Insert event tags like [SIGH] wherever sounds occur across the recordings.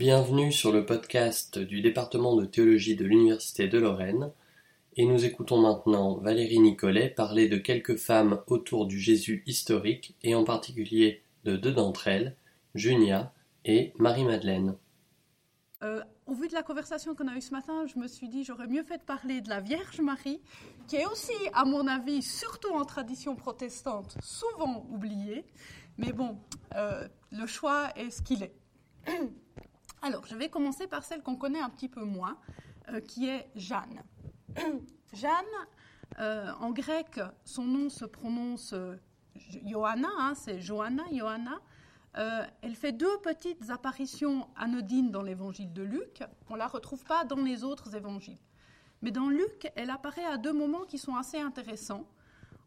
Bienvenue sur le podcast du département de théologie de l'Université de Lorraine. Et nous écoutons maintenant Valérie Nicolet parler de quelques femmes autour du Jésus historique et en particulier de deux d'entre elles, Junia et Marie-Madeleine. Euh, au vu de la conversation qu'on a eue ce matin, je me suis dit j'aurais mieux fait de parler de la Vierge Marie, qui est aussi, à mon avis, surtout en tradition protestante, souvent oubliée. Mais bon, euh, le choix est ce qu'il est. Alors, je vais commencer par celle qu'on connaît un petit peu moins, euh, qui est Jeanne. [CLEARS THROAT] Jeanne, euh, en grec, son nom se prononce Johanna, hein, c'est Johanna, Johanna. Euh, elle fait deux petites apparitions anodines dans l'évangile de Luc. On ne la retrouve pas dans les autres évangiles. Mais dans Luc, elle apparaît à deux moments qui sont assez intéressants.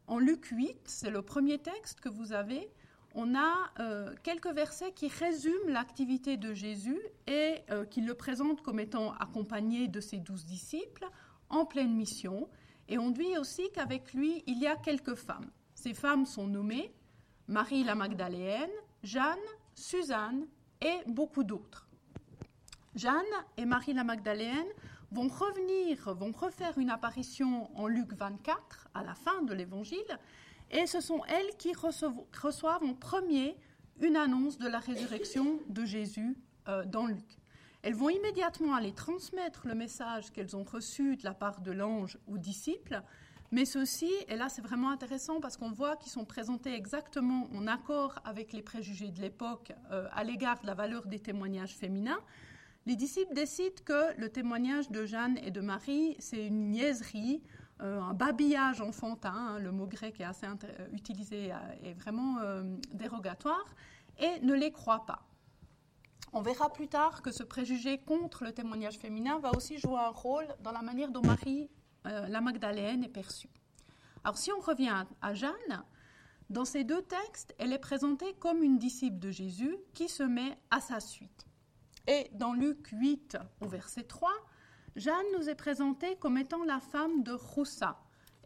En Luc 8, c'est le premier texte que vous avez, on a euh, quelques versets qui résument l'activité de Jésus et euh, qui le présentent comme étant accompagné de ses douze disciples en pleine mission. Et on dit aussi qu'avec lui, il y a quelques femmes. Ces femmes sont nommées Marie la Magdaléenne, Jeanne, Suzanne et beaucoup d'autres. Jeanne et Marie la Magdaléenne vont revenir, vont refaire une apparition en Luc 24 à la fin de l'évangile et ce sont elles qui reçoivent en premier une annonce de la résurrection de Jésus euh, dans Luc. Elles vont immédiatement aller transmettre le message qu'elles ont reçu de la part de l'ange aux disciples, mais ceci, et là c'est vraiment intéressant parce qu'on voit qu'ils sont présentés exactement en accord avec les préjugés de l'époque euh, à l'égard de la valeur des témoignages féminins, les disciples décident que le témoignage de Jeanne et de Marie, c'est une niaiserie, euh, un babillage enfantin, hein, le mot grec est assez euh, utilisé, euh, est vraiment dérogatoire, et ne les croit pas. On verra plus tard que ce préjugé contre le témoignage féminin va aussi jouer un rôle dans la manière dont Marie, la Magdalène, est perçue. Alors si on revient à Jeanne, dans ces deux textes, elle est présentée comme une disciple de Jésus qui se met à sa suite. Et dans Luc 8 au verset 3, Jeanne nous est présentée comme étant la femme de Roussa.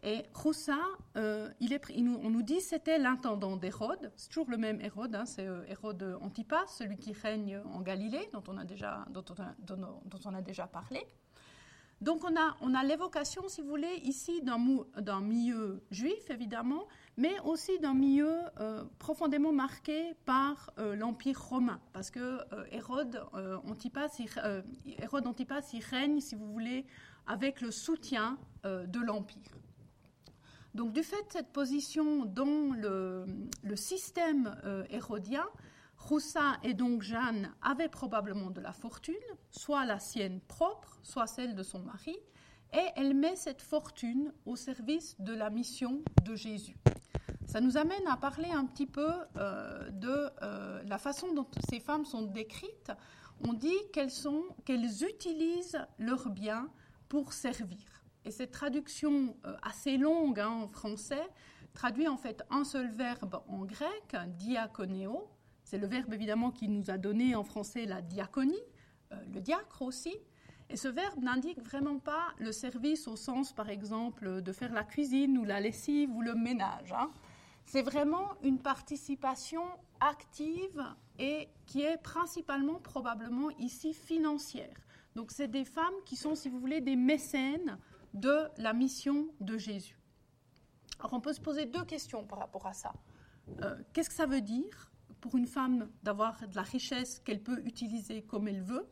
Et Roussa, euh, on nous dit c'était l'intendant d'Hérode. C'est toujours le même Hérode, hein, c'est euh, Hérode Antipas, celui qui règne en Galilée, dont on a déjà, dont on a déjà parlé. Donc on a, on a l'évocation, si vous voulez, ici d'un milieu juif, évidemment, mais aussi d'un milieu euh, profondément marqué par euh, l'Empire romain, parce que euh, Hérode, Antipas, il, Antipas, règne, si vous voulez, avec le soutien de l'Empire. Donc du fait de cette position dans le, le système hérodien, Roussa et donc Jeanne avaient probablement de la fortune, soit la sienne propre, soit celle de son mari, et elle met cette fortune au service de la mission de Jésus. Ça nous amène à parler un petit peu euh, de euh, la façon dont ces femmes sont décrites. On dit qu'elles utilisent leurs biens pour servir. Et cette traduction euh, assez longue hein, en français traduit en fait un seul verbe en grec, diakonéo, c'est le verbe évidemment qui nous a donné en français la diaconie, le diacre aussi. Et ce verbe n'indique vraiment pas le service au sens, par exemple, de faire la cuisine ou la lessive ou le ménage. Hein. C'est vraiment une participation active et qui est principalement, probablement ici, financière. Donc c'est des femmes qui sont, si vous voulez, des mécènes de la mission de Jésus. Alors on peut se poser deux questions par rapport à ça. Euh, qu'est-ce que ça veut dire pour une femme d'avoir de la richesse qu'elle peut utiliser comme elle veut?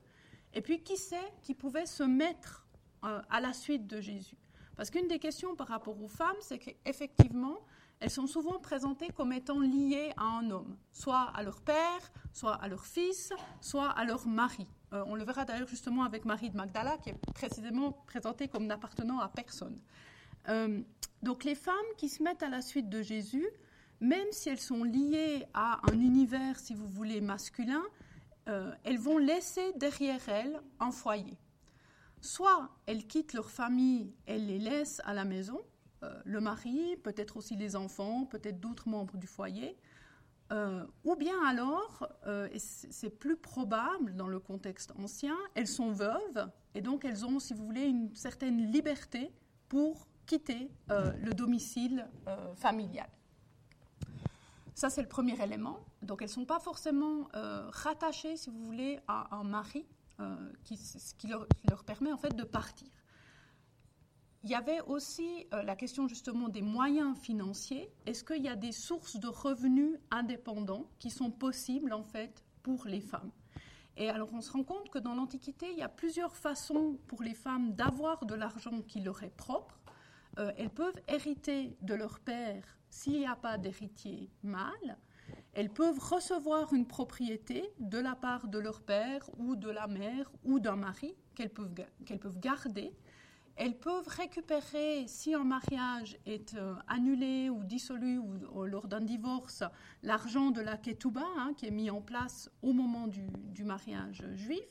Et puis, qui sait qui pouvait se mettre euh, à la suite de Jésus? Parce qu'une des questions par rapport aux femmes, c'est qu'effectivement, elles sont souvent présentées comme étant liées à un homme, soit à leur père, soit à leur fils, soit à leur mari. Euh, on le verra d'ailleurs justement avec Marie de Magdala, qui est précisément présentée comme n'appartenant à personne. Euh, donc les femmes qui se mettent à la suite de Jésus, même si elles sont liées à un univers, si vous voulez, masculin, euh, elles vont laisser derrière elles un foyer. Soit elles quittent leur famille, elles les laissent à la maison, le mari, peut-être aussi les enfants, peut-être d'autres membres du foyer, euh, ou bien alors, et c'est plus probable dans le contexte ancien, elles sont veuves et donc elles ont, si vous voulez, une certaine liberté pour quitter le domicile familial. Ça, c'est le premier élément. Donc, elles ne sont pas forcément euh, rattachées, si vous voulez, à un mari, euh, qui, qui leur, leur, permet en fait de partir. Il y avait aussi euh, la question justement des moyens financiers. Est-ce qu'il y a des sources de revenus indépendants qui sont possibles en fait pour les femmes? Et alors, on se rend compte que dans l'Antiquité, il y a plusieurs façons pour les femmes d'avoir de l'argent qui leur est propre. elles peuvent hériter de leur père s'il n'y a pas d'héritier mâle, elles peuvent recevoir une propriété de la part de leur père ou de la mère ou d'un mari qu'elles peuvent garder. Elles peuvent récupérer, si un mariage est euh, annulé ou dissolu ou, lors d'un divorce, l'argent de la ketouba hein, qui est mis en place au moment du, mariage juif.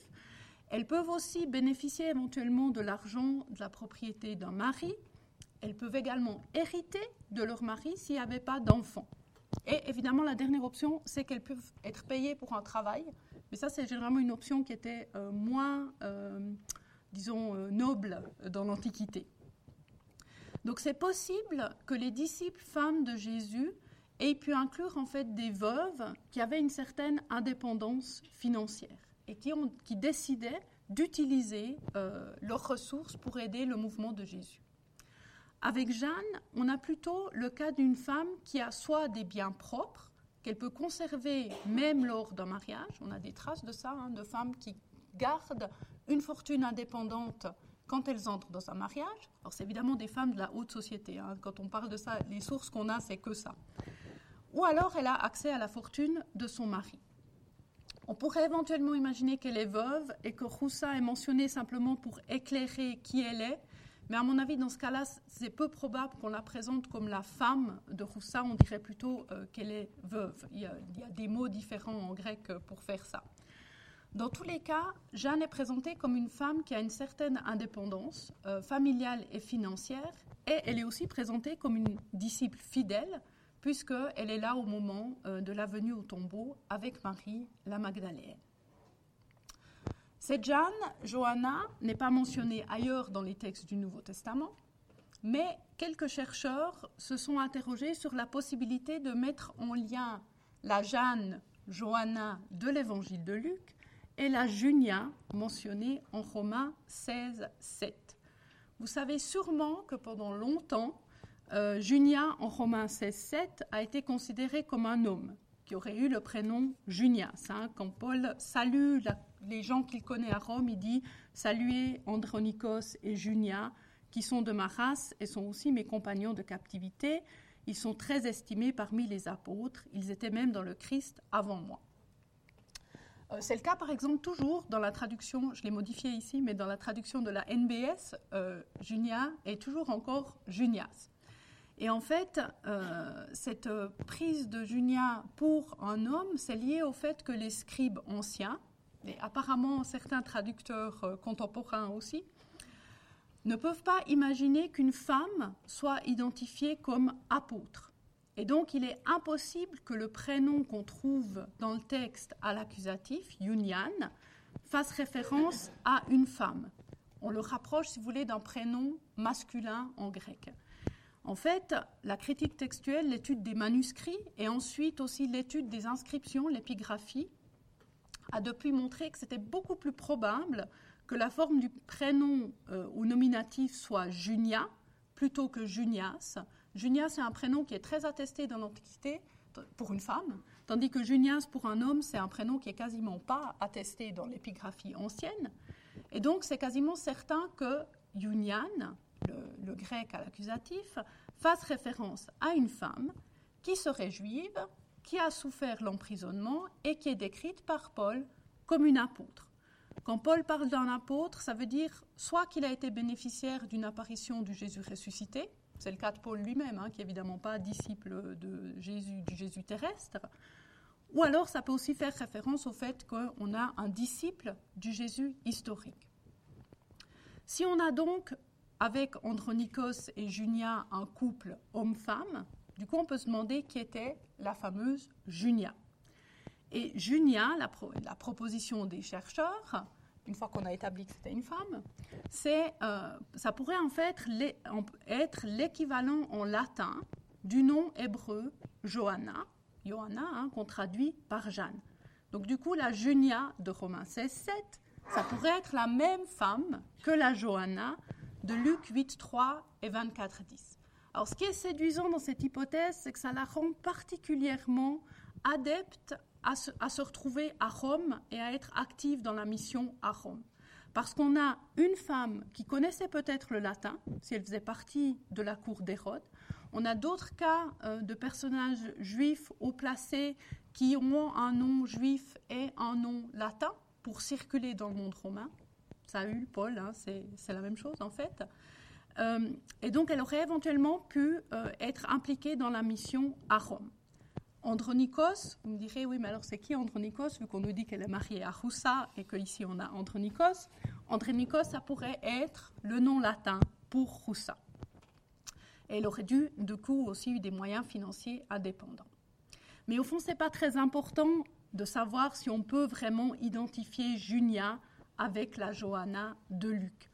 Elles peuvent aussi bénéficier éventuellement de l'argent de la propriété d'un mari elles peuvent également hériter de leur mari s'il n'y avait pas d'enfants. Et évidemment, la dernière option, c'est qu'elles peuvent être payées pour un travail. Mais ça, c'est généralement une option qui était euh, moins, euh, disons, euh, noble dans l'Antiquité. Donc c'est possible que les disciples femmes de Jésus aient pu inclure en fait des veuves qui avaient une certaine indépendance financière et qui, ont, décidaient d'utiliser leurs ressources pour aider le mouvement de Jésus. Avec Jeanne, on a plutôt le cas d'une femme qui a soit des biens propres, qu'elle peut conserver même lors d'un mariage, on a des traces de ça, hein, de femmes qui gardent une fortune indépendante quand elles entrent dans un mariage. Alors c'est évidemment des femmes de la haute société, hein. quand on parle de ça, les sources qu'on a, c'est que ça. Ou alors elle a accès à la fortune de son mari. On pourrait éventuellement imaginer qu'elle est veuve et que Roussa est mentionnée simplement pour éclairer qui elle est, mais à mon avis, dans ce cas-là, c'est peu probable qu'on la présente comme la femme de Roussa. On dirait plutôt euh, qu'elle est veuve. Il y, a, des mots différents en grec pour faire ça. Dans tous les cas, Jeanne est présentée comme une femme qui a une certaine indépendance euh, familiale et financière, et elle est aussi présentée comme une disciple fidèle, puisqu'elle est là au moment euh, de la venue au tombeau avec Marie, la Magdalène. Cette Jeanne, Johanna, n'est pas mentionnée ailleurs dans les textes du Nouveau Testament, mais quelques chercheurs se sont interrogés sur la possibilité de mettre en lien la Jeanne, Johanna de l'évangile de Luc et la Junia mentionnée en Romains 16, 7. Vous savez sûrement que pendant longtemps, euh, Junia en Romains 16, 7 a été considérée comme un homme qui aurait eu le prénom Junias. Quand Paul salue les gens qu'il connaît à Rome, il dit Saluez Andronikos et Junia, qui sont de ma race et sont aussi mes compagnons de captivité. Ils sont très estimés parmi les apôtres. Ils étaient même dans le Christ avant moi. Euh, c'est le cas, par exemple, toujours dans la traduction, je l'ai modifié ici, mais dans la traduction de la NBS, euh, Junia est toujours encore Junias. Et en fait, euh, cette prise de Junia pour un homme, c'est lié au fait que les scribes anciens, et apparemment certains traducteurs contemporains aussi, ne peuvent pas imaginer qu'une femme soit identifiée comme apôtre. Et donc il est impossible que le prénom qu'on trouve dans le texte à l'accusatif, Yunian, fasse référence à une femme. On le rapproche, si vous voulez, d'un prénom masculin en grec. En fait, la critique textuelle, l'étude des manuscrits et ensuite aussi l'étude des inscriptions, l'épigraphie, a depuis montré que c'était beaucoup plus probable que la forme du prénom euh, ou nominatif soit Junia plutôt que Junias. Junias, c'est un prénom qui est très attesté dans l'Antiquité pour une femme, tandis que Junias pour un homme, c'est un prénom qui est quasiment pas attesté dans l'épigraphie ancienne. Et donc, c'est quasiment certain que Junian, le, le grec à l'accusatif, fasse référence à une femme qui serait juive qui a souffert l'emprisonnement et qui est décrite par Paul comme une apôtre. Quand Paul parle d'un apôtre, ça veut dire soit qu'il a été bénéficiaire d'une apparition du Jésus ressuscité, c'est le cas de Paul lui-même, hein, qui n'est évidemment pas disciple de Jésus, du Jésus terrestre, ou alors ça peut aussi faire référence au fait qu'on a un disciple du Jésus historique. Si on a donc avec Andronikos et Junia un couple homme-femme, du coup, on peut se demander qui était la fameuse Junia. Et Junia, la, proposition des chercheurs, une fois qu'on a établi que c'était une femme, c'est, euh, ça pourrait en fait être l'équivalent en latin du nom hébreu Johanna Johanna, hein, qu'on traduit par Jeanne. Donc du coup, la Junia de Romains 16, 7, ça pourrait être la même femme que la Johanna de Luc 8, 3 et 24, 10. Alors ce qui est séduisant dans cette hypothèse, c'est que ça la rend particulièrement adepte à se, retrouver à Rome et à être active dans la mission à Rome. Parce qu'on a une femme qui connaissait peut-être le latin, si elle faisait partie de la cour d'Hérode. On a d'autres cas euh, de personnages juifs haut placés qui ont un nom juif et un nom latin pour circuler dans le monde romain. Saül, Paul, hein, c'est la même chose en fait. Euh, et donc elle aurait éventuellement pu euh, être impliquée dans la mission à Rome. Andronikos, vous me direz, oui, mais alors c'est qui Andronikos, vu qu'on nous dit qu'elle est mariée à Roussa et qu'ici on a Andronikos Andronikos, ça pourrait être le nom latin pour Roussa. Elle aurait dû, du coup, aussi eu des moyens financiers indépendants. Mais au fond, ce n'est pas très important de savoir si on peut vraiment identifier Junia avec la Johanna de Luc.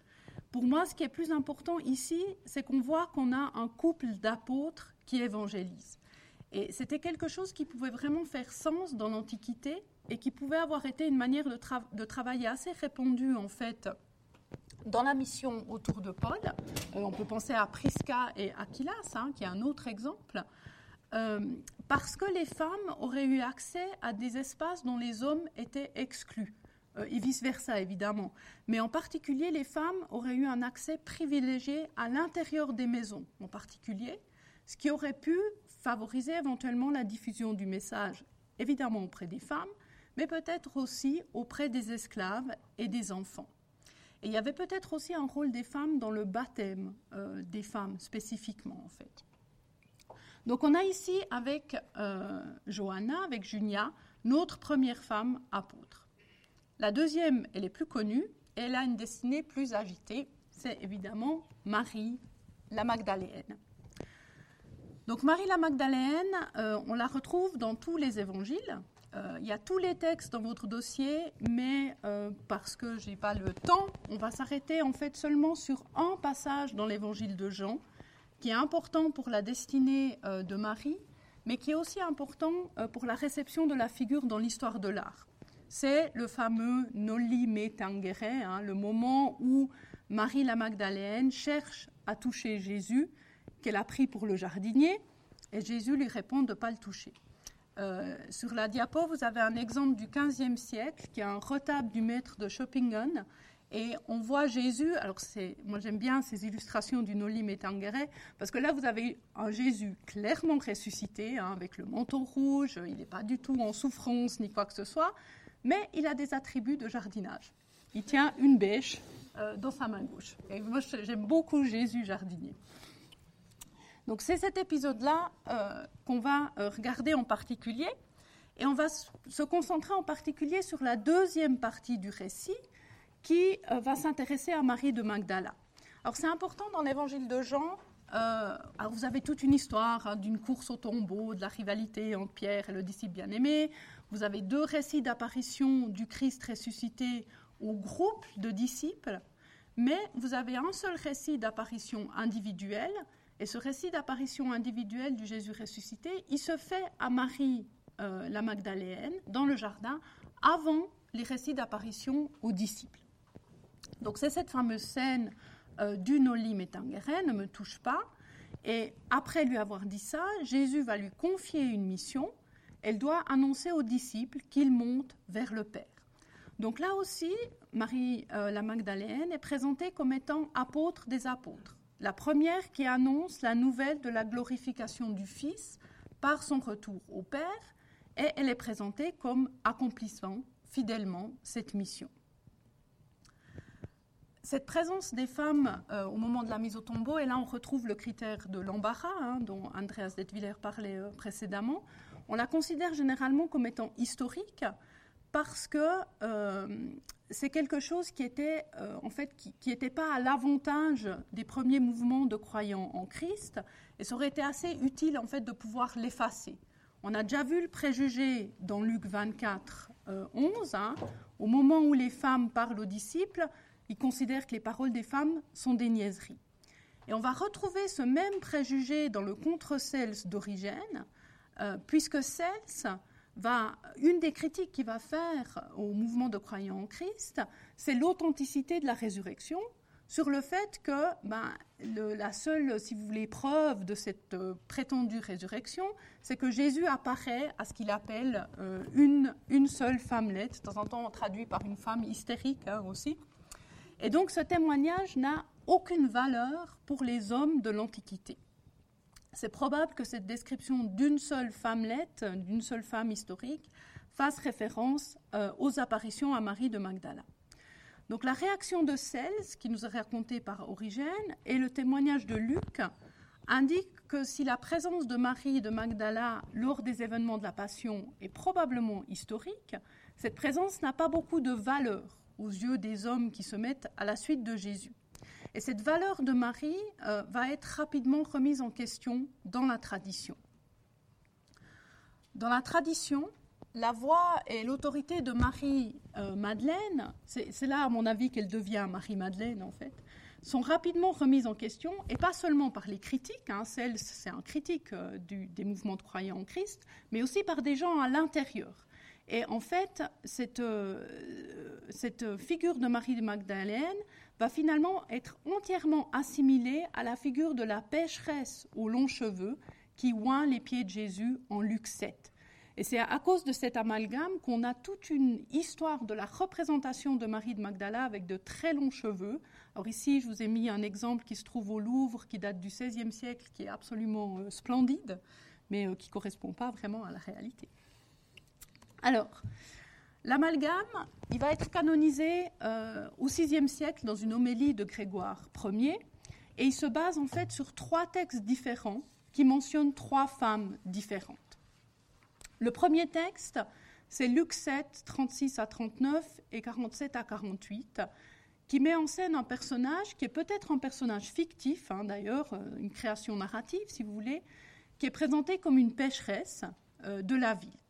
Pour moi, ce qui est plus important ici, c'est qu'on voit qu'on a un couple d'apôtres qui évangélisent. Et c'était quelque chose qui pouvait vraiment faire sens dans l'Antiquité et qui pouvait avoir été une manière de, travailler assez répandue, en fait, dans la mission autour de Paul. Euh, on peut penser à Prisca et Aquilas, hein, qui est un autre exemple. Euh, parce que les femmes auraient eu accès à des espaces dont les hommes étaient exclus, euh, et vice-versa évidemment. Mais en particulier, les femmes auraient eu un accès privilégié à l'intérieur des maisons, en particulier, ce qui aurait pu favoriser éventuellement la diffusion du message, évidemment auprès des femmes, mais peut-être aussi auprès des esclaves et des enfants. Et il y avait peut-être aussi un rôle des femmes dans le baptême euh, des femmes spécifiquement en fait. Donc on a ici avec euh, Johanna, avec Junia, notre première femme apôtre. La deuxième, elle est plus connue, elle a une destinée plus agitée, c'est évidemment Marie la Magdaléenne. Donc Marie la Magdaléenne, euh, on la retrouve dans tous les évangiles. Euh, il y a tous les textes dans votre dossier, mais parce que je n'ai pas le temps, on va s'arrêter en fait seulement sur un passage dans l'évangile de Jean, qui est important pour la destinée euh, de Marie, mais qui est aussi important euh, pour la réception de la figure dans l'histoire de l'art. C'est le fameux Noli me tangere, hein, le moment où Marie la Magdalène cherche à toucher Jésus, qu'elle a pris pour le jardinier, et Jésus lui répond de ne pas le toucher. Euh, sur la diapo, vous avez un exemple du XVe siècle, qui est un retable du maître de Schoppingen, et on voit Jésus, alors moi j'aime bien ces illustrations du Noli Me parce que là vous avez un Jésus clairement ressuscité, hein, avec le manteau rouge, il n'est pas du tout en souffrance ni quoi que ce soit, mais il a des attributs de jardinage. Il tient une bêche euh, dans sa main gauche. Et moi j'aime beaucoup Jésus jardinier. Donc c'est cet épisode-là euh, qu'on va euh, regarder en particulier, et on va se concentrer en particulier sur la deuxième partie du récit, qui euh, va s'intéresser à Marie de Magdala. Alors c'est important dans l'évangile de Jean. Vous avez toute une histoire hein, d'une course au tombeau, de la rivalité entre Pierre et le disciple bien-aimé. Vous avez deux récits d'apparition du Christ ressuscité au groupe de disciples, mais vous avez un seul récit d'apparition individuelle. Et ce récit d'apparition individuelle du Jésus ressuscité, il se fait à Marie euh, la Magdaléenne dans le jardin avant les récits d'apparition aux disciples. Donc c'est cette fameuse scène euh, du Noli Metangere, ne me touche pas. Et après lui avoir dit ça, Jésus va lui confier une mission. Elle doit annoncer aux disciples qu'ils montent vers le Père. Donc là aussi, Marie euh, la Magdalène est présentée comme étant apôtre des apôtres. La première qui annonce la nouvelle de la glorification du Fils par son retour au Père, et elle est présentée comme accomplissant fidèlement cette mission. Cette présence des femmes euh, au moment de la mise au tombeau, et là on retrouve le critère de l'embarras hein, dont Andreas Detwiller parlait euh, précédemment, on la considère généralement comme étant historique parce que euh, c'est quelque chose qui était en fait qui n'était pas à l'avantage des premiers mouvements de croyants en Christ et ça aurait été assez utile en fait de pouvoir l'effacer. On a déjà vu le préjugé dans Luc 24, 11, hein, au moment où les femmes parlent aux disciples, il considère que les paroles des femmes sont des niaiseries. Et on va retrouver ce même préjugé dans le contre-cels d'Origène, euh, puisque Cels une des critiques qu'il va faire au mouvement de croyants en Christ, c'est l'authenticité de la résurrection, sur le fait que ben, la seule, si vous voulez, preuve de cette euh, prétendue résurrection, c'est que Jésus apparaît à ce qu'il appelle euh, une, une seule femmelette, de temps en temps traduit par une femme hystérique hein, aussi. Et donc ce témoignage n'a aucune valeur pour les hommes de l'Antiquité. C'est probable que cette description d'une seule femmelette, d'une seule femme historique, fasse référence euh, aux apparitions à Marie de Magdala. Donc la réaction de Cels, qui nous est racontée par Origène, et le témoignage de Luc indiquent que si la présence de Marie de Magdala lors des événements de la Passion est probablement historique, cette présence n'a pas beaucoup de valeur aux yeux des hommes qui se mettent à la suite de Jésus. Et cette valeur de Marie euh, va être rapidement remise en question dans la tradition. Dans la tradition, la voix et l'autorité de Marie-Madeleine, euh, c'est là à mon avis qu'elle devient Marie-Madeleine en fait, sont rapidement remises en question, et pas seulement par les critiques, hein, c'est un critique euh, des mouvements de croyants en Christ, mais aussi par des gens à l'intérieur. Et en fait, cette, euh, figure de Marie de Magdalène va finalement être entièrement assimilée à la figure de la pécheresse aux longs cheveux qui oint les pieds de Jésus en Luc 7. Et c'est à cause de cet amalgame qu'on a toute une histoire de la représentation de Marie de Magdala avec de très longs cheveux. Alors ici, je vous ai mis un exemple qui se trouve au Louvre, qui date du XVIe siècle, qui est absolument euh, splendide, mais euh, qui ne correspond pas vraiment à la réalité. Alors, l'amalgame, il va être canonisé euh, au VIe siècle dans une homélie de Grégoire Ier, et il se base en fait sur trois textes différents qui mentionnent trois femmes différentes. Le premier texte, c'est Luc 7, 36 à 39 et 47 à 48, qui met en scène un personnage qui est peut-être un personnage fictif, hein, d'ailleurs, euh, une création narrative, si vous voulez, qui est présenté comme une pécheresse euh, de la ville.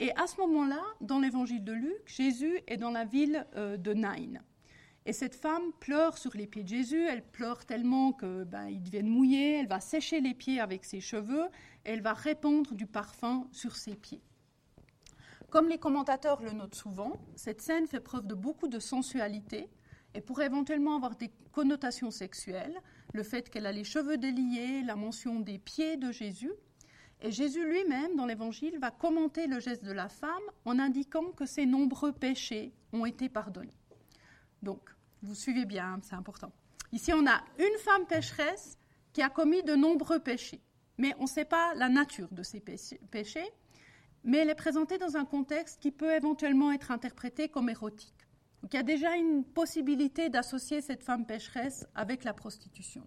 Et à ce moment-là, dans l'évangile de Luc, Jésus est dans la ville euh, de Nain. Et cette femme pleure sur les pieds de Jésus, elle pleure tellement que ben, il deviennent mouillés, elle va sécher les pieds avec ses cheveux, et elle va répandre du parfum sur ses pieds. Comme les commentateurs le notent souvent, cette scène fait preuve de beaucoup de sensualité et pourrait éventuellement avoir des connotations sexuelles, le fait qu'elle a les cheveux déliés, la mention des pieds de Jésus. Et Jésus lui-même, dans l'Évangile, va commenter le geste de la femme en indiquant que ses nombreux péchés ont été pardonnés. Donc, vous suivez bien, c'est important. Ici, on a une femme pécheresse qui a commis de nombreux péchés, mais on ne sait pas la nature de ces péchés, mais elle est présentée dans un contexte qui peut éventuellement être interprété comme érotique. Donc, il y a déjà une possibilité d'associer cette femme pécheresse avec la prostitution.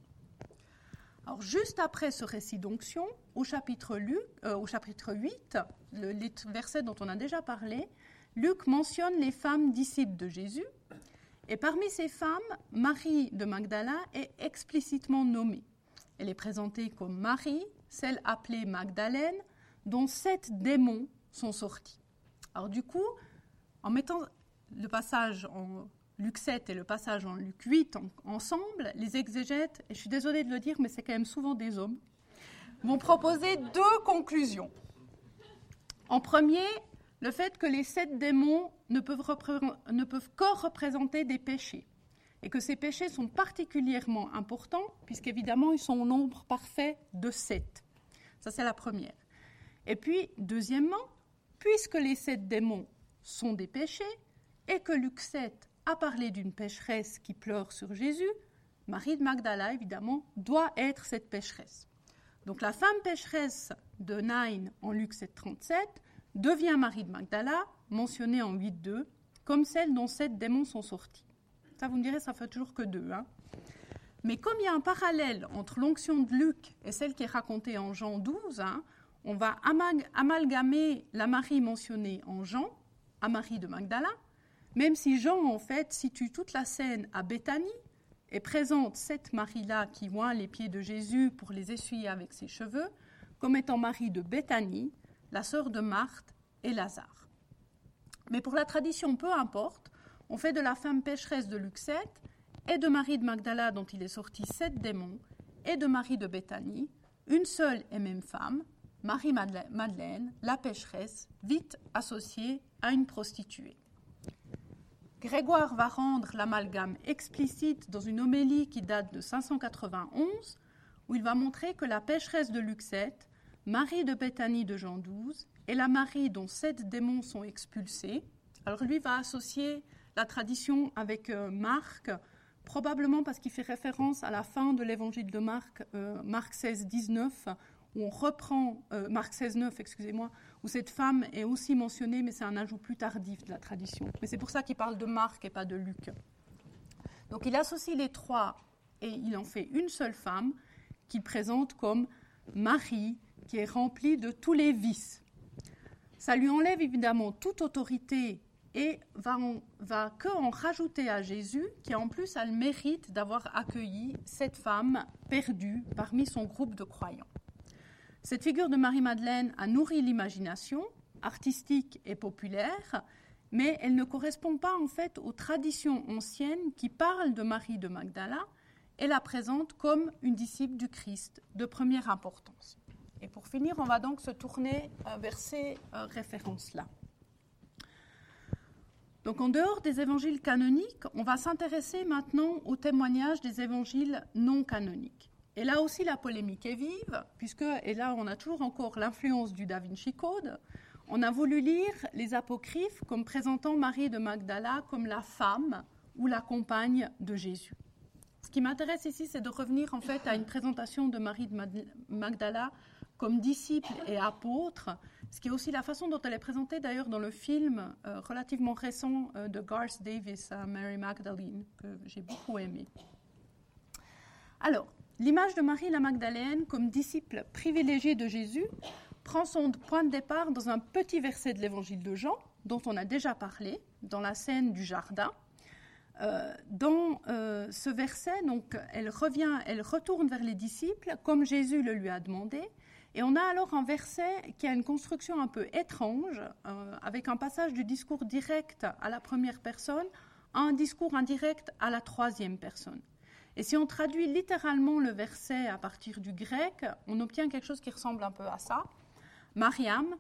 Alors, juste après ce récit d'onction, au, chapitre euh, au chapitre 8, le verset dont on a déjà parlé, Luc mentionne les femmes disciples de Jésus, et parmi ces femmes, Marie de Magdala est explicitement nommée. Elle est présentée comme Marie, celle appelée Magdalène, dont sept démons sont sortis. Alors du coup, en mettant le passage en Luc 7 et le passage en Luc 8 ensemble, les exégètes, et je suis désolée de le dire, mais c'est quand même souvent des hommes, vont proposer deux conclusions. En premier, le fait que les sept démons ne peuvent, ne peuvent que représenter des péchés et que ces péchés sont particulièrement importants puisqu'évidemment ils sont au nombre parfait de sept. Ça c'est la première. Et puis, deuxièmement, puisque les sept démons sont des péchés et que Luc 7 a parlé d'une pécheresse qui pleure sur Jésus, Marie de Magdala, évidemment, doit être cette pécheresse. Donc la femme pécheresse de Nain en Luc 7, 37 devient Marie de Magdala, mentionnée en 8.2, comme celle dont sept démons sont sortis. Ça, vous me direz, ça fait toujours que deux. Hein. Mais comme il y a un parallèle entre l'onction de Luc et celle qui est racontée en Jean 12, hein, on va amalgamer la Marie mentionnée en Jean à Marie de Magdala, même si Jean, en fait, situe toute la scène à Béthanie et présente cette Marie-là qui oint les pieds de Jésus pour les essuyer avec ses cheveux, comme étant Marie de Béthanie, la sœur de Marthe et Lazare. Mais pour la tradition, peu importe, on fait de la femme pécheresse de 7 et de Marie de Magdala dont il est sorti sept démons et de Marie de Béthanie une seule et même femme, Marie-Madeleine, la pécheresse, vite associée à une prostituée. Grégoire va rendre l'amalgame explicite dans une homélie qui date de 591, où il va montrer que la pécheresse de Luxette, Marie de Béthanie de Jean XII, est la Marie dont sept démons sont expulsés. Alors lui va associer la tradition avec euh, Marc, probablement parce qu'il fait référence à la fin de l'évangile de Marc, euh, Marc 16, 19, où on reprend, euh, Marc 16, 9, excusez-moi, où cette femme est aussi mentionnée, mais c'est un ajout plus tardif de la tradition. Mais c'est pour ça qu'il parle de Marc et pas de Luc. Donc il associe les trois et il en fait une seule femme qu'il présente comme Marie, qui est remplie de tous les vices. Ça lui enlève évidemment toute autorité et va, que en rajouter à Jésus, qui en plus a le mérite d'avoir accueilli cette femme perdue parmi son groupe de croyants. Cette figure de Marie-Madeleine a nourri l'imagination artistique et populaire, mais elle ne correspond pas en fait aux traditions anciennes qui parlent de Marie de Magdala et la présentent comme une disciple du Christ de première importance. Et pour finir, on va donc se tourner euh, vers ces euh, références-là. Donc en dehors des évangiles canoniques, on va s'intéresser maintenant aux témoignages des évangiles non canoniques. Et là aussi, la polémique est vive, puisque, et là, on a toujours encore l'influence du Da Vinci Code. On a voulu lire les apocryphes comme présentant Marie de Magdala comme la femme ou la compagne de Jésus. Ce qui m'intéresse ici, c'est de revenir en fait à une présentation de Marie de Magdala comme disciple et apôtre, ce qui est aussi la façon dont elle est présentée d'ailleurs dans le film euh, relativement récent euh, de Garth Davis, Mary Magdalene, que j'ai beaucoup aimé. Alors, L'image de Marie la Magdalène comme disciple privilégié de Jésus prend son point de départ dans un petit verset de l'évangile de Jean, dont on a déjà parlé, dans la scène du jardin. Euh, dans euh, ce verset, donc, elle revient, elle retourne vers les disciples, comme Jésus le lui a demandé, et on a alors un verset qui a une construction un peu étrange, euh, avec un passage du discours direct à la première personne à un discours indirect à la troisième personne. Et si on traduit littéralement le verset à partir du grec, on obtient quelque chose qui ressemble un peu à ça. Mariam,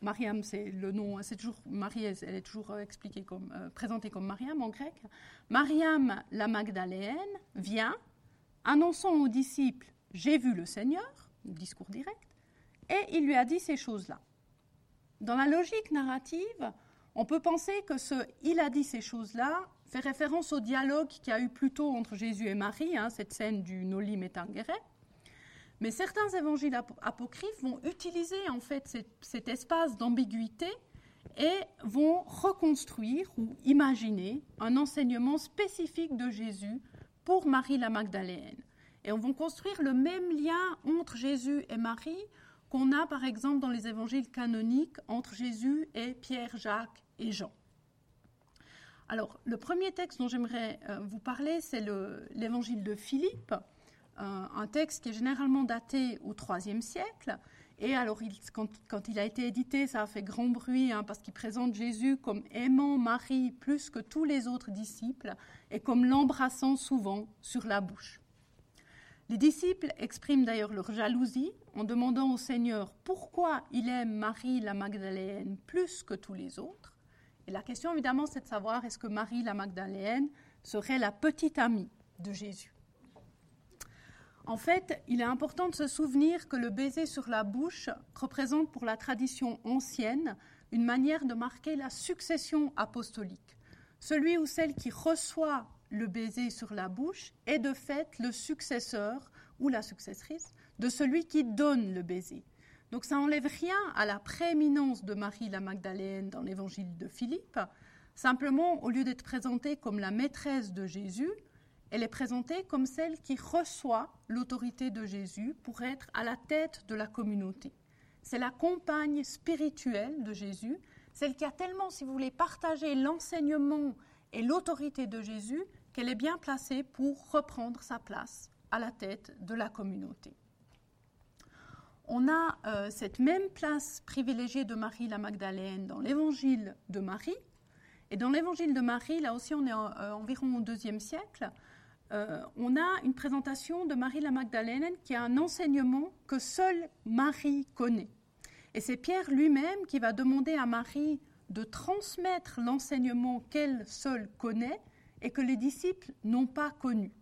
Mariam c'est le nom, c'est toujours Marie, elle est toujours expliquée comme, euh, présentée comme Mariam en grec. Mariam la Magdaléenne vient, annonçant aux disciples J'ai vu le Seigneur, discours direct, et il lui a dit ces choses-là. Dans la logique narrative, on peut penser que ce il a dit ces choses-là fait référence au dialogue qu'il y a eu plus tôt entre Jésus et Marie, hein, cette scène du Noli Me Mais certains évangiles apocryphes vont utiliser en fait cet, espace d'ambiguïté et vont reconstruire ou imaginer un enseignement spécifique de Jésus pour Marie la Magdaléenne. Et on va construire le même lien entre Jésus et Marie qu'on a par exemple dans les évangiles canoniques entre Jésus et Pierre, Jacques et Jean. Alors, le premier texte dont j'aimerais euh, vous parler, c'est l'évangile de Philippe, euh, un texte qui est généralement daté au IIIe siècle. Et alors, quand, il a été édité, ça a fait grand bruit hein, parce qu'il présente Jésus comme aimant Marie plus que tous les autres disciples et comme l'embrassant souvent sur la bouche. Les disciples expriment d'ailleurs leur jalousie en demandant au Seigneur pourquoi il aime Marie la Magdaléenne plus que tous les autres. Et la question, évidemment, c'est de savoir est-ce que Marie la Magdaléenne serait la petite amie de Jésus. En fait, il est important de se souvenir que le baiser sur la bouche représente pour la tradition ancienne une manière de marquer la succession apostolique. Celui ou celle qui reçoit le baiser sur la bouche est de fait le successeur ou la successrice de celui qui donne le baiser. Donc ça n'enlève rien à la prééminence de Marie la Magdalène dans l'évangile de Philippe. Simplement, au lieu d'être présentée comme la maîtresse de Jésus, elle est présentée comme celle qui reçoit l'autorité de Jésus pour être à la tête de la communauté. C'est la compagne spirituelle de Jésus, celle qui a tellement, si vous voulez, partagé l'enseignement et l'autorité de Jésus qu'elle est bien placée pour reprendre sa place à la tête de la communauté on a euh, cette même place privilégiée de Marie la Magdalène dans l'évangile de Marie. Et dans l'évangile de Marie, là aussi on est euh, environ au deuxième siècle, euh, on a une présentation de Marie la Magdalène qui a un enseignement que seule Marie connaît. Et c'est Pierre lui-même qui va demander à Marie de transmettre l'enseignement qu'elle seule connaît et que les disciples n'ont pas connu.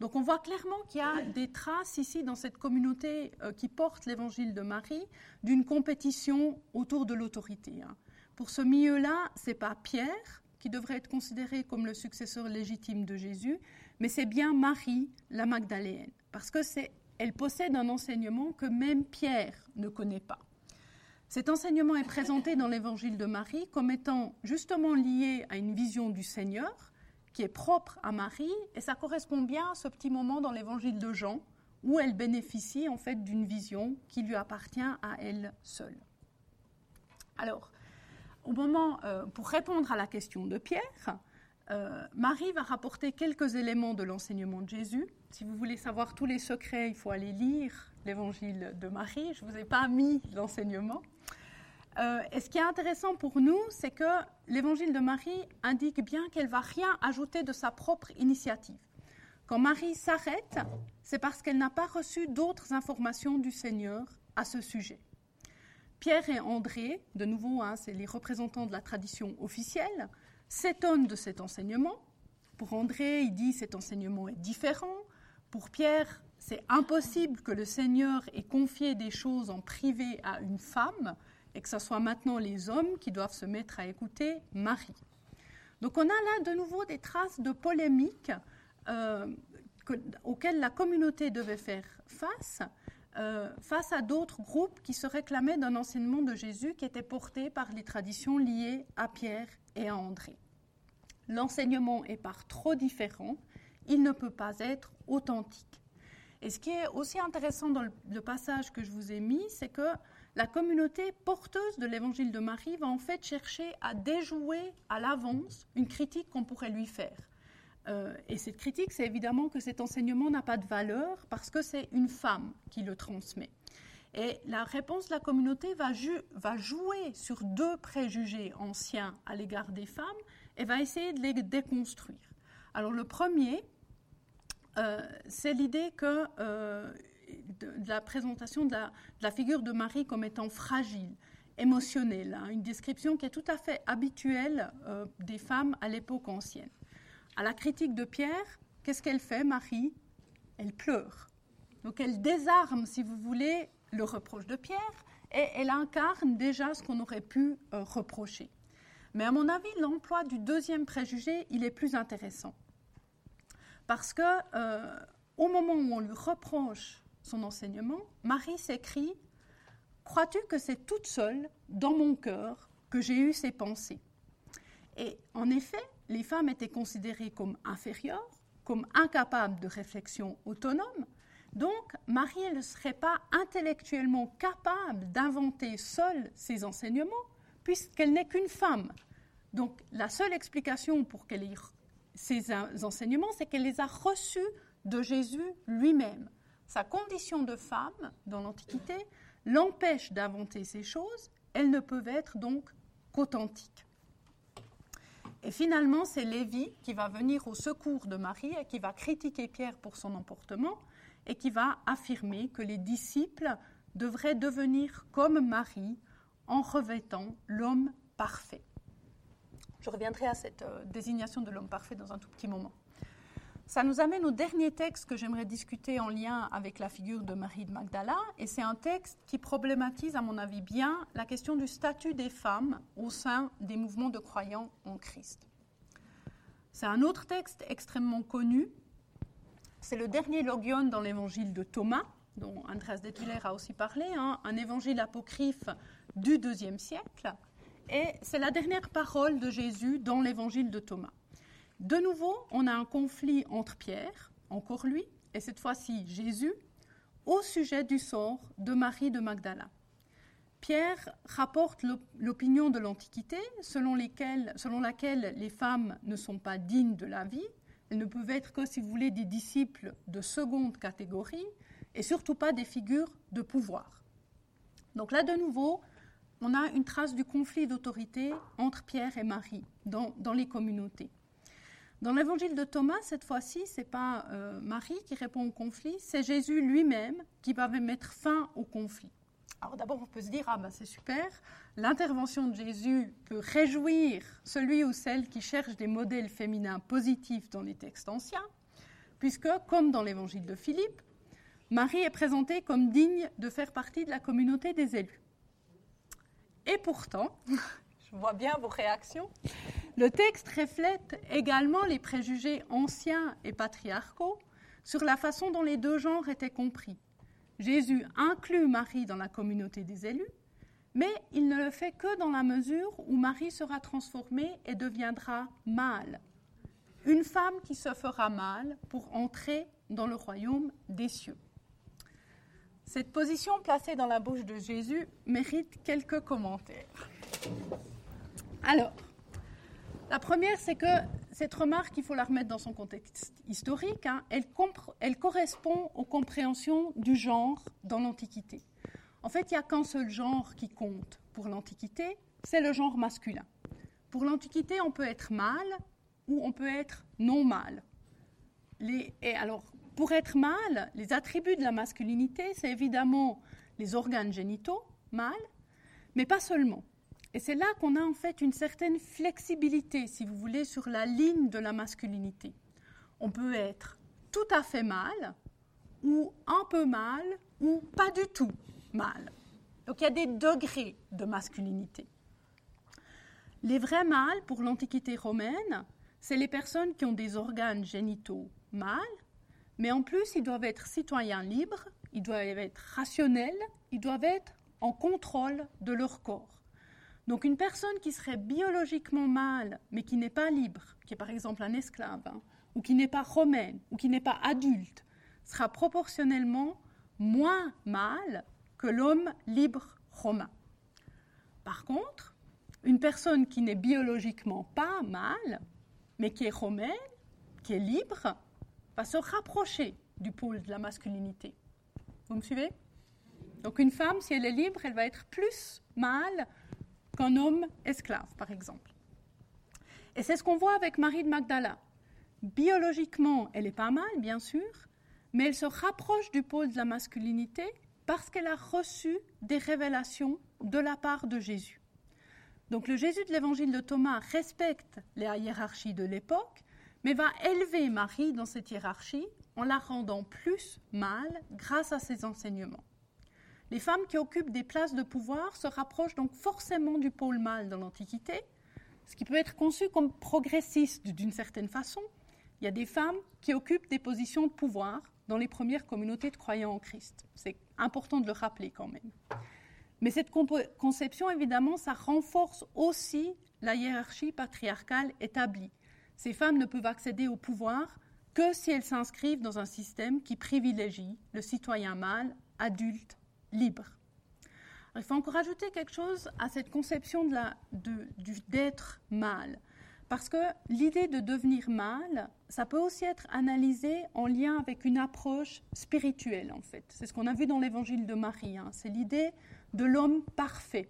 Donc on voit clairement qu'il y a des traces ici dans cette communauté euh, qui porte l'évangile de Marie d'une compétition autour de l'autorité. Hein. Pour ce milieu-là, c'est pas Pierre qui devrait être considéré comme le successeur légitime de Jésus, mais c'est bien Marie, la Magdaléenne, parce que c'est elle possède un enseignement que même Pierre ne connaît pas. Cet enseignement est présenté dans l'évangile de Marie comme étant justement lié à une vision du Seigneur, qui est propre à Marie, et ça correspond bien à ce petit moment dans l'évangile de Jean, où elle bénéficie en fait d'une vision qui lui appartient à elle seule. Alors, au moment, euh, pour répondre à la question de Pierre, euh, Marie va rapporter quelques éléments de l'enseignement de Jésus. Si vous voulez savoir tous les secrets, il faut aller lire l'évangile de Marie. Je ne vous ai pas mis l'enseignement. Euh, et ce qui est intéressant pour nous, c'est que l'évangile de Marie indique bien qu'elle va rien ajouter de sa propre initiative. Quand Marie s'arrête, c'est parce qu'elle n'a pas reçu d'autres informations du Seigneur à ce sujet. Pierre et André, de nouveau, hein, c'est les représentants de la tradition officielle, s'étonnent de cet enseignement. Pour André, il dit cet enseignement est différent. Pour Pierre, c'est impossible que le Seigneur ait confié des choses en privé à une femme et que ce soit maintenant les hommes qui doivent se mettre à écouter Marie. Donc on a là de nouveau des traces de polémique euh, auxquelles la communauté devait faire face, euh, face à d'autres groupes qui se réclamaient d'un enseignement de Jésus qui était porté par les traditions liées à Pierre et à André. L'enseignement est par trop différent, il ne peut pas être authentique. Et ce qui est aussi intéressant dans le passage que je vous ai mis, c'est que la communauté porteuse de l'évangile de Marie va en fait chercher à déjouer à l'avance une critique qu'on pourrait lui faire. Euh, et cette critique, c'est évidemment que cet enseignement n'a pas de valeur parce que c'est une femme qui le transmet. Et la réponse de la communauté va, jouer sur deux préjugés anciens à l'égard des femmes et va essayer de les déconstruire. Alors le premier, euh, c'est l'idée que euh, de, la présentation de la, figure de Marie comme étant fragile, émotionnelle, hein, une description qui est tout à fait habituelle euh, des femmes à l'époque ancienne. À la critique de Pierre, qu'est-ce qu'elle fait, Marie? Elle pleure. Donc elle désarme, si vous voulez, le reproche de Pierre et elle incarne déjà ce qu'on aurait pu euh, reprocher. Mais à mon avis, l'emploi du deuxième préjugé, il est plus intéressant. Parce que euh, au moment où on lui reproche son enseignement, Marie s'écrit Crois-tu que c'est toute seule, dans mon cœur, que j'ai eu ces pensées? Et en effet, les femmes étaient considérées comme inférieures, comme incapables de réflexion autonome. Donc, Marie ne serait pas intellectuellement capable d'inventer seule ses enseignements, puisqu'elle n'est qu'une femme. Donc, la seule explication pour qu'elle ait ces enseignements, c'est qu'elle les a reçus de Jésus lui-même. Sa condition de femme dans l'Antiquité l'empêche d'inventer ces choses, elles ne peuvent être donc qu'authentiques. Et finalement, c'est Lévi qui va venir au secours de Marie et qui va critiquer Pierre pour son emportement et qui va affirmer que les disciples devraient devenir comme Marie en revêtant l'homme parfait. Je reviendrai à cette euh, désignation de l'homme parfait dans un tout petit moment. Ça nous amène au dernier texte que j'aimerais discuter en lien avec la figure de Marie de Magdala, et c'est un texte qui problématise, à mon avis, bien la question du statut des femmes au sein des mouvements de croyants en Christ. C'est un autre texte extrêmement connu. C'est le dernier logion dans l'évangile de Thomas, dont Andreas Detwiller a aussi parlé, hein, un évangile apocryphe du deuxième siècle. Et c'est la dernière parole de Jésus dans l'évangile de Thomas. De nouveau, on a un conflit entre Pierre, encore lui, et cette fois-ci Jésus, au sujet du sort de Marie de Magdala. Pierre rapporte l'opinion de l'Antiquité selon, laquelle les femmes ne sont pas dignes de la vie, elles ne peuvent être que, si vous voulez, des disciples de seconde catégorie et surtout pas des figures de pouvoir. Donc là, de nouveau, on a une trace du conflit d'autorité entre Pierre et Marie dans les communautés. Dans l'évangile de Thomas, cette fois-ci, ce n'est pas euh, Marie qui répond au conflit, c'est Jésus lui-même qui va mettre fin au conflit. Alors d'abord, on peut se dire, ah ben c'est super, l'intervention de Jésus peut réjouir celui ou celle qui cherche des modèles féminins positifs dans les textes anciens, puisque, comme dans l'évangile de Philippe, Marie est présentée comme digne de faire partie de la communauté des élus. Et pourtant, [LAUGHS] je vois bien vos réactions, le texte reflète également les préjugés anciens et patriarcaux sur la façon dont les deux genres étaient compris. Jésus inclut Marie dans la communauté des élus, mais il ne le fait que dans la mesure où Marie sera transformée et deviendra mâle. Une femme qui se fera mâle pour entrer dans le royaume des cieux. Cette position placée dans la bouche de Jésus mérite quelques commentaires. Alors, la première, c'est que cette remarque, il faut la remettre dans son contexte historique, hein, elle, correspond aux compréhensions du genre dans l'Antiquité. En fait, il n'y a qu'un seul genre qui compte pour l'Antiquité, c'est le genre masculin. Pour l'Antiquité, on peut être mâle ou on peut être non mâle. Alors, pour être mâle, les attributs de la masculinité, c'est évidemment les organes génitaux, mâles, mais pas seulement. Et c'est là qu'on a en fait une certaine flexibilité, si vous voulez, sur la ligne de la masculinité. On peut être tout à fait mâle, ou un peu mâle, ou pas du tout mâle. Donc il y a des degrés de masculinité. Les vrais mâles pour l'Antiquité romaine, c'est les personnes qui ont des organes génitaux mâles, mais en plus ils doivent être citoyens libres, ils doivent être rationnels, ils doivent être en contrôle de leur corps. Donc une personne qui serait biologiquement mâle, mais qui n'est pas libre, qui est par exemple un esclave, hein, ou qui n'est pas romaine, ou qui n'est pas adulte, sera proportionnellement moins mâle que l'homme libre romain. Par contre, une personne qui n'est biologiquement pas mâle, mais qui est romaine, qui est libre, va se rapprocher du pôle de la masculinité. Vous me suivez? Donc une femme, si elle est libre, elle va être plus mâle qu'un homme esclave, par exemple. Et c'est ce qu'on voit avec Marie de Magdala. Biologiquement, elle est pas mal, bien sûr, mais elle se rapproche du pôle de la masculinité parce qu'elle a reçu des révélations de la part de Jésus. Donc le Jésus de l'évangile de Thomas respecte la hiérarchie de l'époque, mais va élever Marie dans cette hiérarchie en la rendant plus mâle grâce à ses enseignements. Les femmes qui occupent des places de pouvoir se rapprochent donc forcément du pôle mâle dans l'Antiquité, ce qui peut être conçu comme progressiste d'une certaine façon. Il y a des femmes qui occupent des positions de pouvoir dans les premières communautés de croyants en Christ. C'est important de le rappeler quand même. Mais cette conception, évidemment, ça renforce aussi la hiérarchie patriarcale établie. Ces femmes ne peuvent accéder au pouvoir que si elles s'inscrivent dans un système qui privilégie le citoyen mâle, adulte, libre. il faut encore ajouter quelque chose à cette conception d'être de mâle. Parce que l'idée de devenir mâle, ça peut aussi être analysé en lien avec une approche spirituelle, en fait. C'est ce qu'on a vu dans l'évangile de Marie. Hein. C'est l'idée de l'homme parfait.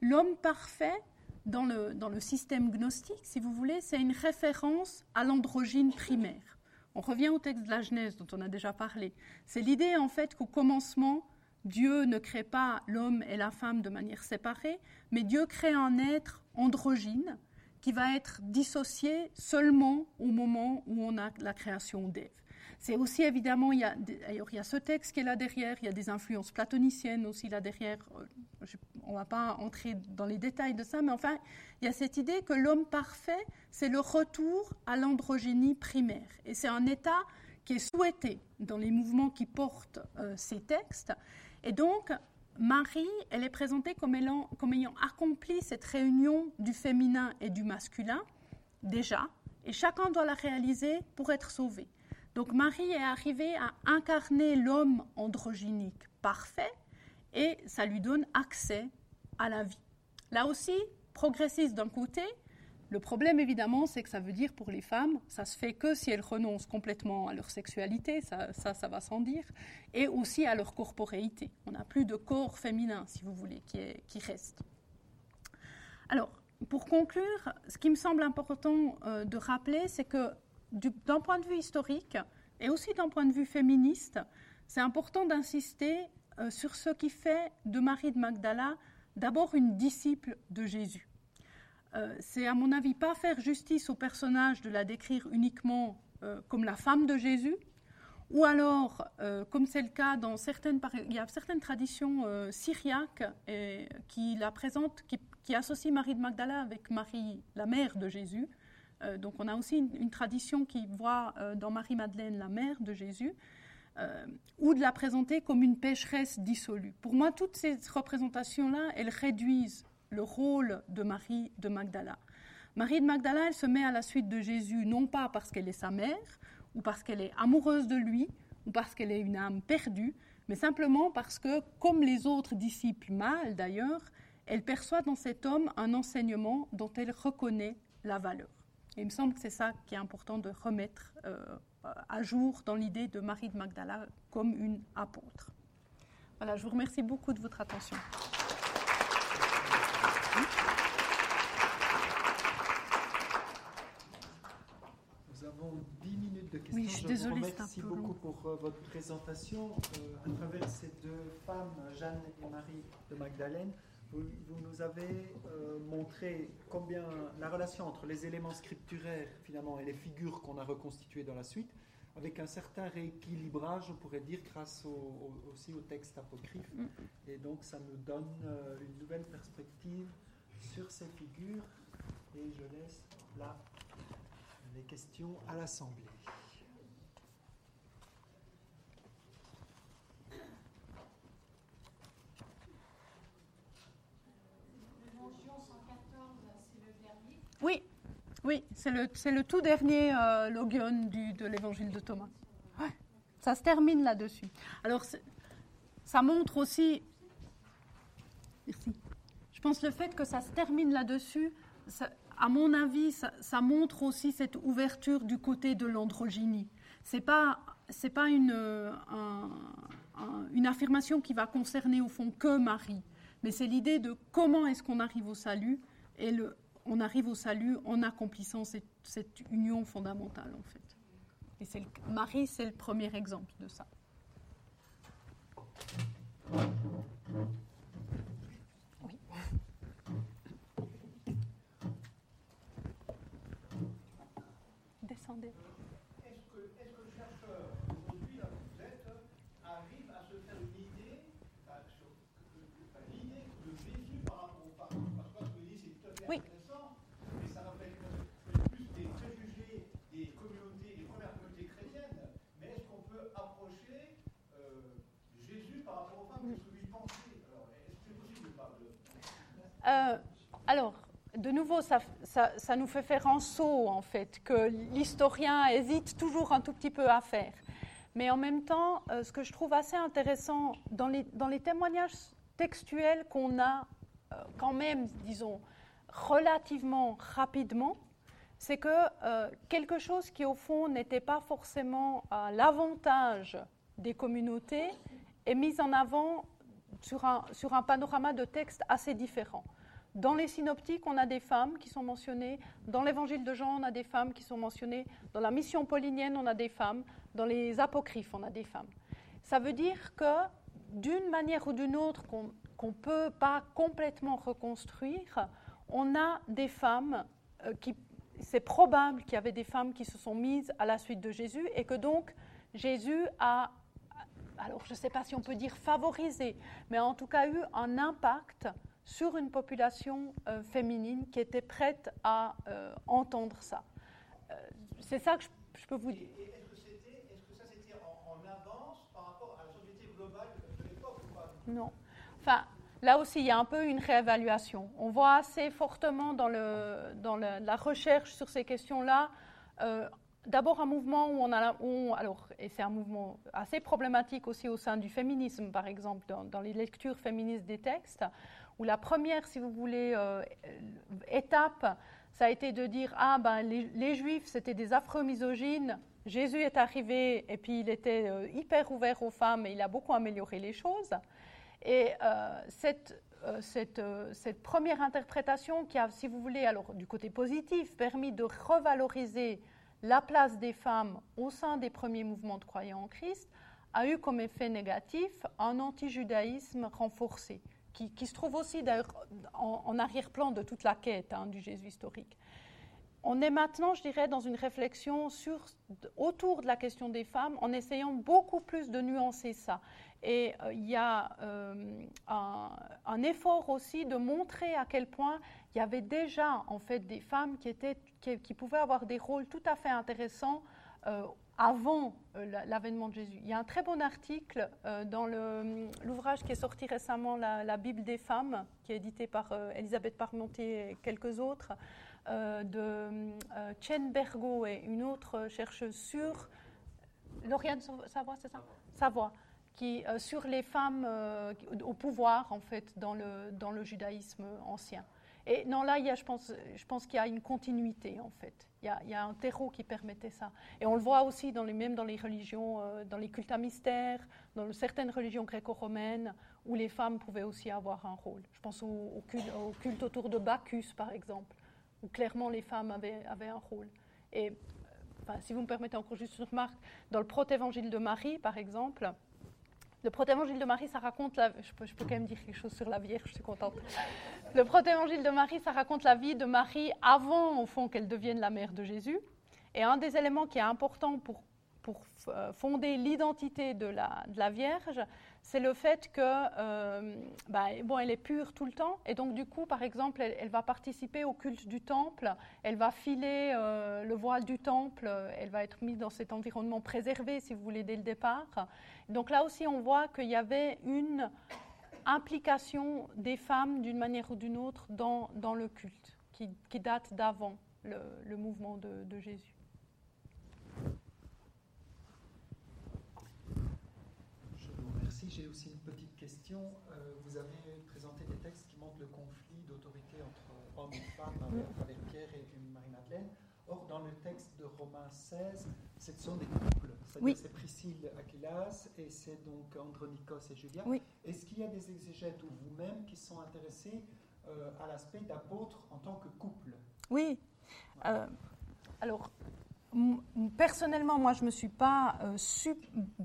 L'homme parfait, dans le système gnostique, si vous voulez, c'est une référence à l'androgyne primaire. On revient au texte de la Genèse dont on a déjà parlé. C'est l'idée, en fait, qu'au commencement, Dieu ne crée pas l'homme et la femme de manière séparée, mais Dieu crée un être androgyne qui va être dissocié seulement au moment où on a la création d'Ève. C'est aussi évidemment, il y, a, il y a ce texte qui est là derrière, il y a des influences platoniciennes aussi là derrière. Euh, on ne va pas entrer dans les détails de ça, mais enfin, il y a cette idée que l'homme parfait, c'est le retour à l'androgynie primaire. Et c'est un état qui est souhaité dans les mouvements qui portent euh, ces textes. Et donc, Marie, elle est présentée comme ayant, accompli cette réunion du féminin et du masculin, déjà, et chacun doit la réaliser pour être sauvé. Donc Marie est arrivée à incarner l'homme androgynique parfait, et ça lui donne accès à la vie. Là aussi, progressiste d'un côté, le problème, évidemment, c'est que ça veut dire pour les femmes, ça se fait que si elles renoncent complètement à leur sexualité, ça, ça, va sans dire, et aussi à leur corporéité. On n'a plus de corps féminin, si vous voulez, qui, reste. Alors, pour conclure, ce qui me semble important euh, de rappeler, c'est que d'un point de vue historique et aussi d'un point de vue féministe, c'est important d'insister euh, sur ce qui fait de Marie de Magdala d'abord une disciple de Jésus. Euh, c'est à mon avis pas faire justice au personnage de la décrire uniquement euh, comme la femme de Jésus, ou alors, comme c'est le cas dans certaines, il y a certaines traditions syriaques qui la présentent, qui, associent Marie de Magdala avec Marie, la mère de Jésus. donc on a aussi une, tradition qui voit dans Marie-Madeleine la mère de Jésus. Euh, ou de la présenter comme une pécheresse dissolue. Pour moi, toutes ces représentations-là, elles réduisent le rôle de Marie de Magdala. Marie de Magdala, elle se met à la suite de Jésus, non pas parce qu'elle est sa mère, ou parce qu'elle est amoureuse de lui, ou parce qu'elle est une âme perdue, mais simplement parce que, comme les autres disciples mâles d'ailleurs, elle perçoit dans cet homme un enseignement dont elle reconnaît la valeur. Et il me semble que c'est ça qui est important de remettre euh, à jour dans l'idée de Marie de Magdala comme une apôtre. Voilà, je vous remercie beaucoup de votre attention. Nous avons 10 Oui, je suis désolée, vous remercie beaucoup pour euh, votre présentation. Euh, à travers ces deux femmes, Jeanne et Marie de Magdalène, vous, nous avez euh, montré combien la relation entre les éléments scripturaires finalement et les figures qu'on a reconstituées dans la suite, avec un certain rééquilibrage, on pourrait dire, grâce aussi au texte apocryphe. Mm. Et donc ça nous donne une nouvelle perspective sur ces figures. Et je laisse là les questions à l'Assemblée. Oui, oui, c'est le, le, tout dernier euh, logion du, de l'évangile de Thomas. Ça se termine là-dessus. Alors, ça montre aussi. Merci. Je pense le fait que ça se termine là-dessus, à mon avis, ça, ça, montre aussi cette ouverture du côté de l'androgynie. C'est pas c'est pas une, une affirmation qui va concerner au fond que Marie, mais c'est l'idée de comment est-ce qu'on arrive au salut et le, on arrive au salut en accomplissant cette, union fondamentale, en fait. Et Marie, c'est le premier exemple de ça. Oui. Descendez. Euh, alors, de nouveau, ça, nous fait faire un saut, en fait, que l'historien hésite toujours un tout petit peu à faire. Mais en même temps, euh, ce que je trouve assez intéressant dans les, témoignages textuels qu'on a euh, quand même, disons, relativement rapidement, c'est que quelque chose qui, au fond, n'était pas forcément à l'avantage des communautés est mis en avant sur un, sur un panorama de textes assez différent. Dans les synoptiques, on a des femmes qui sont mentionnées. Dans l'évangile de Jean, on a des femmes qui sont mentionnées. Dans la mission paulinienne, on a des femmes. Dans les apocryphes, on a des femmes. Ça veut dire que d'une manière ou d'une autre qu'on ne peut pas complètement reconstruire, on a des femmes euh, qui... C'est probable qu'il y avait des femmes qui se sont mises à la suite de Jésus et que donc Jésus a, alors je ne sais pas si on peut dire favorisé, mais en tout cas eu un impact sur une population euh, féminine qui était prête à euh, entendre ça. Euh, c'est ça que je, peux vous dire. Est-ce que, ça c'était en, avance par rapport à la société globale de l'époque ou pas? Non. Enfin, là aussi, il y a un peu une réévaluation. On voit assez fortement dans, le, dans la recherche sur ces questions-là. D'abord un mouvement où on a, où, alors, et c'est un mouvement assez problématique aussi au sein du féminisme, par exemple, dans, dans les lectures féministes des textes, où la première, si vous voulez, euh, étape, ça a été de dire ah ben les, juifs c'était des affreux misogynes. Jésus est arrivé et puis il était euh, hyper ouvert aux femmes et il a beaucoup amélioré les choses. Et euh, cette, cette, cette, première interprétation qui a, si vous voulez, alors du côté positif, permis de revaloriser la place des femmes au sein des premiers mouvements de croyants en Christ, a eu comme effet négatif un anti-judaïsme renforcé, qui, se trouve aussi d'ailleurs en, arrière-plan de toute la quête hein, du Jésus historique. On est maintenant, je dirais, dans une réflexion sur, autour de la question des femmes, en essayant beaucoup plus de nuancer ça. Et euh, il y a euh, un, effort aussi de montrer à quel point il y avait déjà en fait des femmes qui, étaient, qui, pouvaient avoir des rôles tout à fait intéressants euh, avant l'avènement de Jésus. Il y a un très bon article dans l'ouvrage qui est sorti récemment, la, Bible des femmes, qui est édité par Elisabeth Parmentier et quelques autres, de Chen Bergo et une autre chercheuse sur Lauriane Savoie, c'est ça? Savoie qui, euh, sur les femmes euh, au pouvoir, en fait, dans le, dans le judaïsme ancien. Et non, là, il y a, je pense, je pense qu'il y a une continuité, en fait. Il y, a, un terreau qui permettait ça. Et on le voit aussi, même dans les religions, euh, dans les cultes à mystère, dans certaines religions gréco-romaines, où les femmes pouvaient aussi avoir un rôle. Je pense au, culte, autour de Bacchus, par exemple, où clairement les femmes avaient, un rôle. Et, enfin, si vous me permettez encore juste une remarque, dans le protévangile de Marie, par exemple, le protévangile de Marie, ça raconte la... Je peux, je peux, quand même dire quelque chose sur la Vierge, je suis contente. Le protévangile de Marie, ça raconte la vie de Marie avant, au fond, qu'elle devienne la mère de Jésus. Et un des éléments qui est important pour, pour euh, fonder l'identité de la, Vierge, c'est le fait que, euh, bah, bon, elle est pure tout le temps, et donc du coup, par exemple, elle, va participer au culte du temple, elle va filer euh, le voile du temple, elle va être mise dans cet environnement préservé, si vous voulez, dès le départ. Donc là aussi, on voit qu'il y avait une implication des femmes d'une manière ou d'une autre dans, le culte, qui, date d'avant le, mouvement de Jésus. J'ai aussi une petite question. Euh, vous avez présenté des textes qui montrent le conflit d'autorité entre hommes et femmes avec, Pierre et, Marie-Madeleine. Or, dans le texte de Romains 16, ce sont des couples. C'est Priscille Aquilas et c'est donc Andronikos et Julia. Est-ce qu'il y a des exégètes ou vous-même qui sont intéressés euh, à l'aspect d'apôtre en tant que couple? Oui. Euh, alors, Personnellement, moi, je ne me suis pas euh,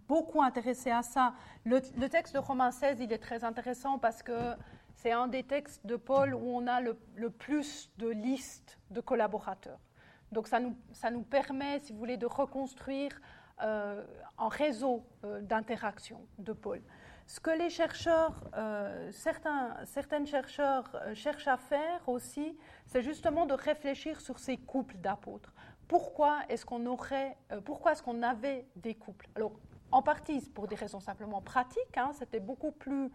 beaucoup intéressée à ça. Le, texte de Romains 16, il est très intéressant parce que c'est un des textes de Paul où on a le, plus de listes de collaborateurs. Donc ça nous, permet, si vous voulez, de reconstruire euh, un réseau euh, d'interaction de Paul. Ce que les chercheurs, certains, certains chercheurs cherchent à faire aussi, c'est justement de réfléchir sur ces couples d'apôtres pourquoi est-ce qu'on aurait, euh, pourquoi est-ce qu'on avait des couples? Alors, en partie pour des raisons simplement pratiques. Hein, c'était beaucoup plus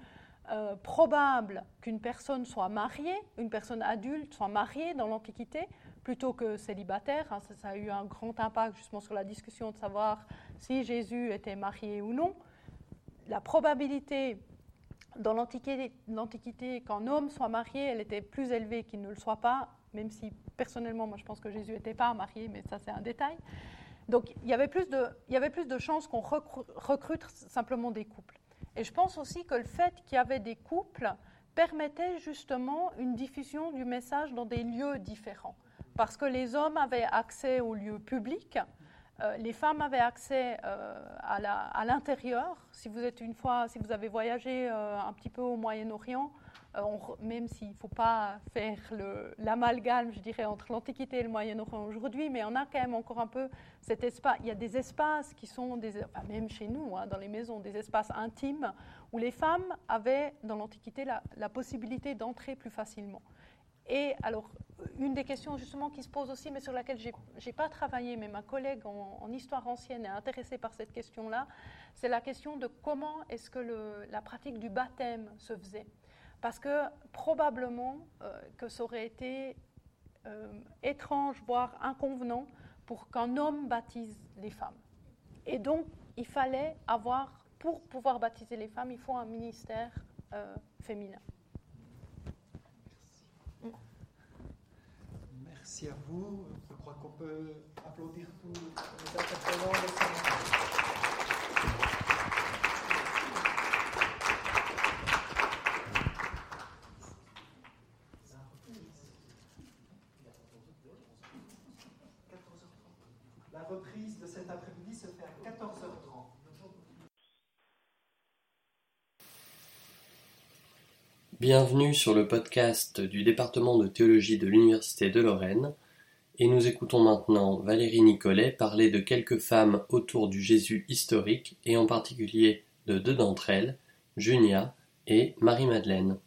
euh, probable qu'une personne soit mariée, une personne adulte soit mariée dans l'Antiquité, plutôt que célibataire. Hein. ça, a eu un grand impact justement sur la discussion de savoir si Jésus était marié ou non. La probabilité dans l'Antiquité qu'un homme soit marié, elle était plus élevée qu'il ne le soit pas même si personnellement, moi je pense que Jésus n'était pas marié, mais ça c'est un détail. Donc il y avait plus de, il y avait plus de chances qu'on recrute simplement des couples. Et je pense aussi que le fait qu'il y avait des couples permettait justement une diffusion du message dans des lieux différents. Parce que les hommes avaient accès aux lieux publics, euh, les femmes avaient accès euh, à l'intérieur. si vous êtes une fois, si vous avez voyagé euh, un petit peu au Moyen-Orient, euh, même s'il ne faut pas faire l'amalgame, je dirais, entre l'Antiquité et le Moyen-Orient aujourd'hui, mais on a quand même encore un peu cet espace. Il y a des espaces qui sont, même chez nous, hein, dans les maisons, des espaces intimes où les femmes avaient, dans l'Antiquité, la, possibilité d'entrer plus facilement. Et alors, une des questions justement qui se pose aussi, mais sur laquelle je n'ai pas travaillé, mais ma collègue en, histoire ancienne est intéressée par cette question-là, c'est la question de comment est-ce que la pratique du baptême se faisait. Parce que probablement euh, que ça aurait été euh, étrange, voire inconvenant, pour qu'un homme baptise les femmes. Et donc, il fallait avoir, pour pouvoir baptiser les femmes, il faut un ministère euh, féminin. Merci à vous. Je crois qu'on peut applaudir tous les intervenants. reprise de cet après-midi se fait à 14h30. Bienvenue sur le podcast du département de théologie de l'Université de Lorraine. Et nous écoutons maintenant Valérie Nicolet parler de quelques femmes autour du Jésus historique et en particulier de deux d'entre elles, Junia et Marie-Madeleine.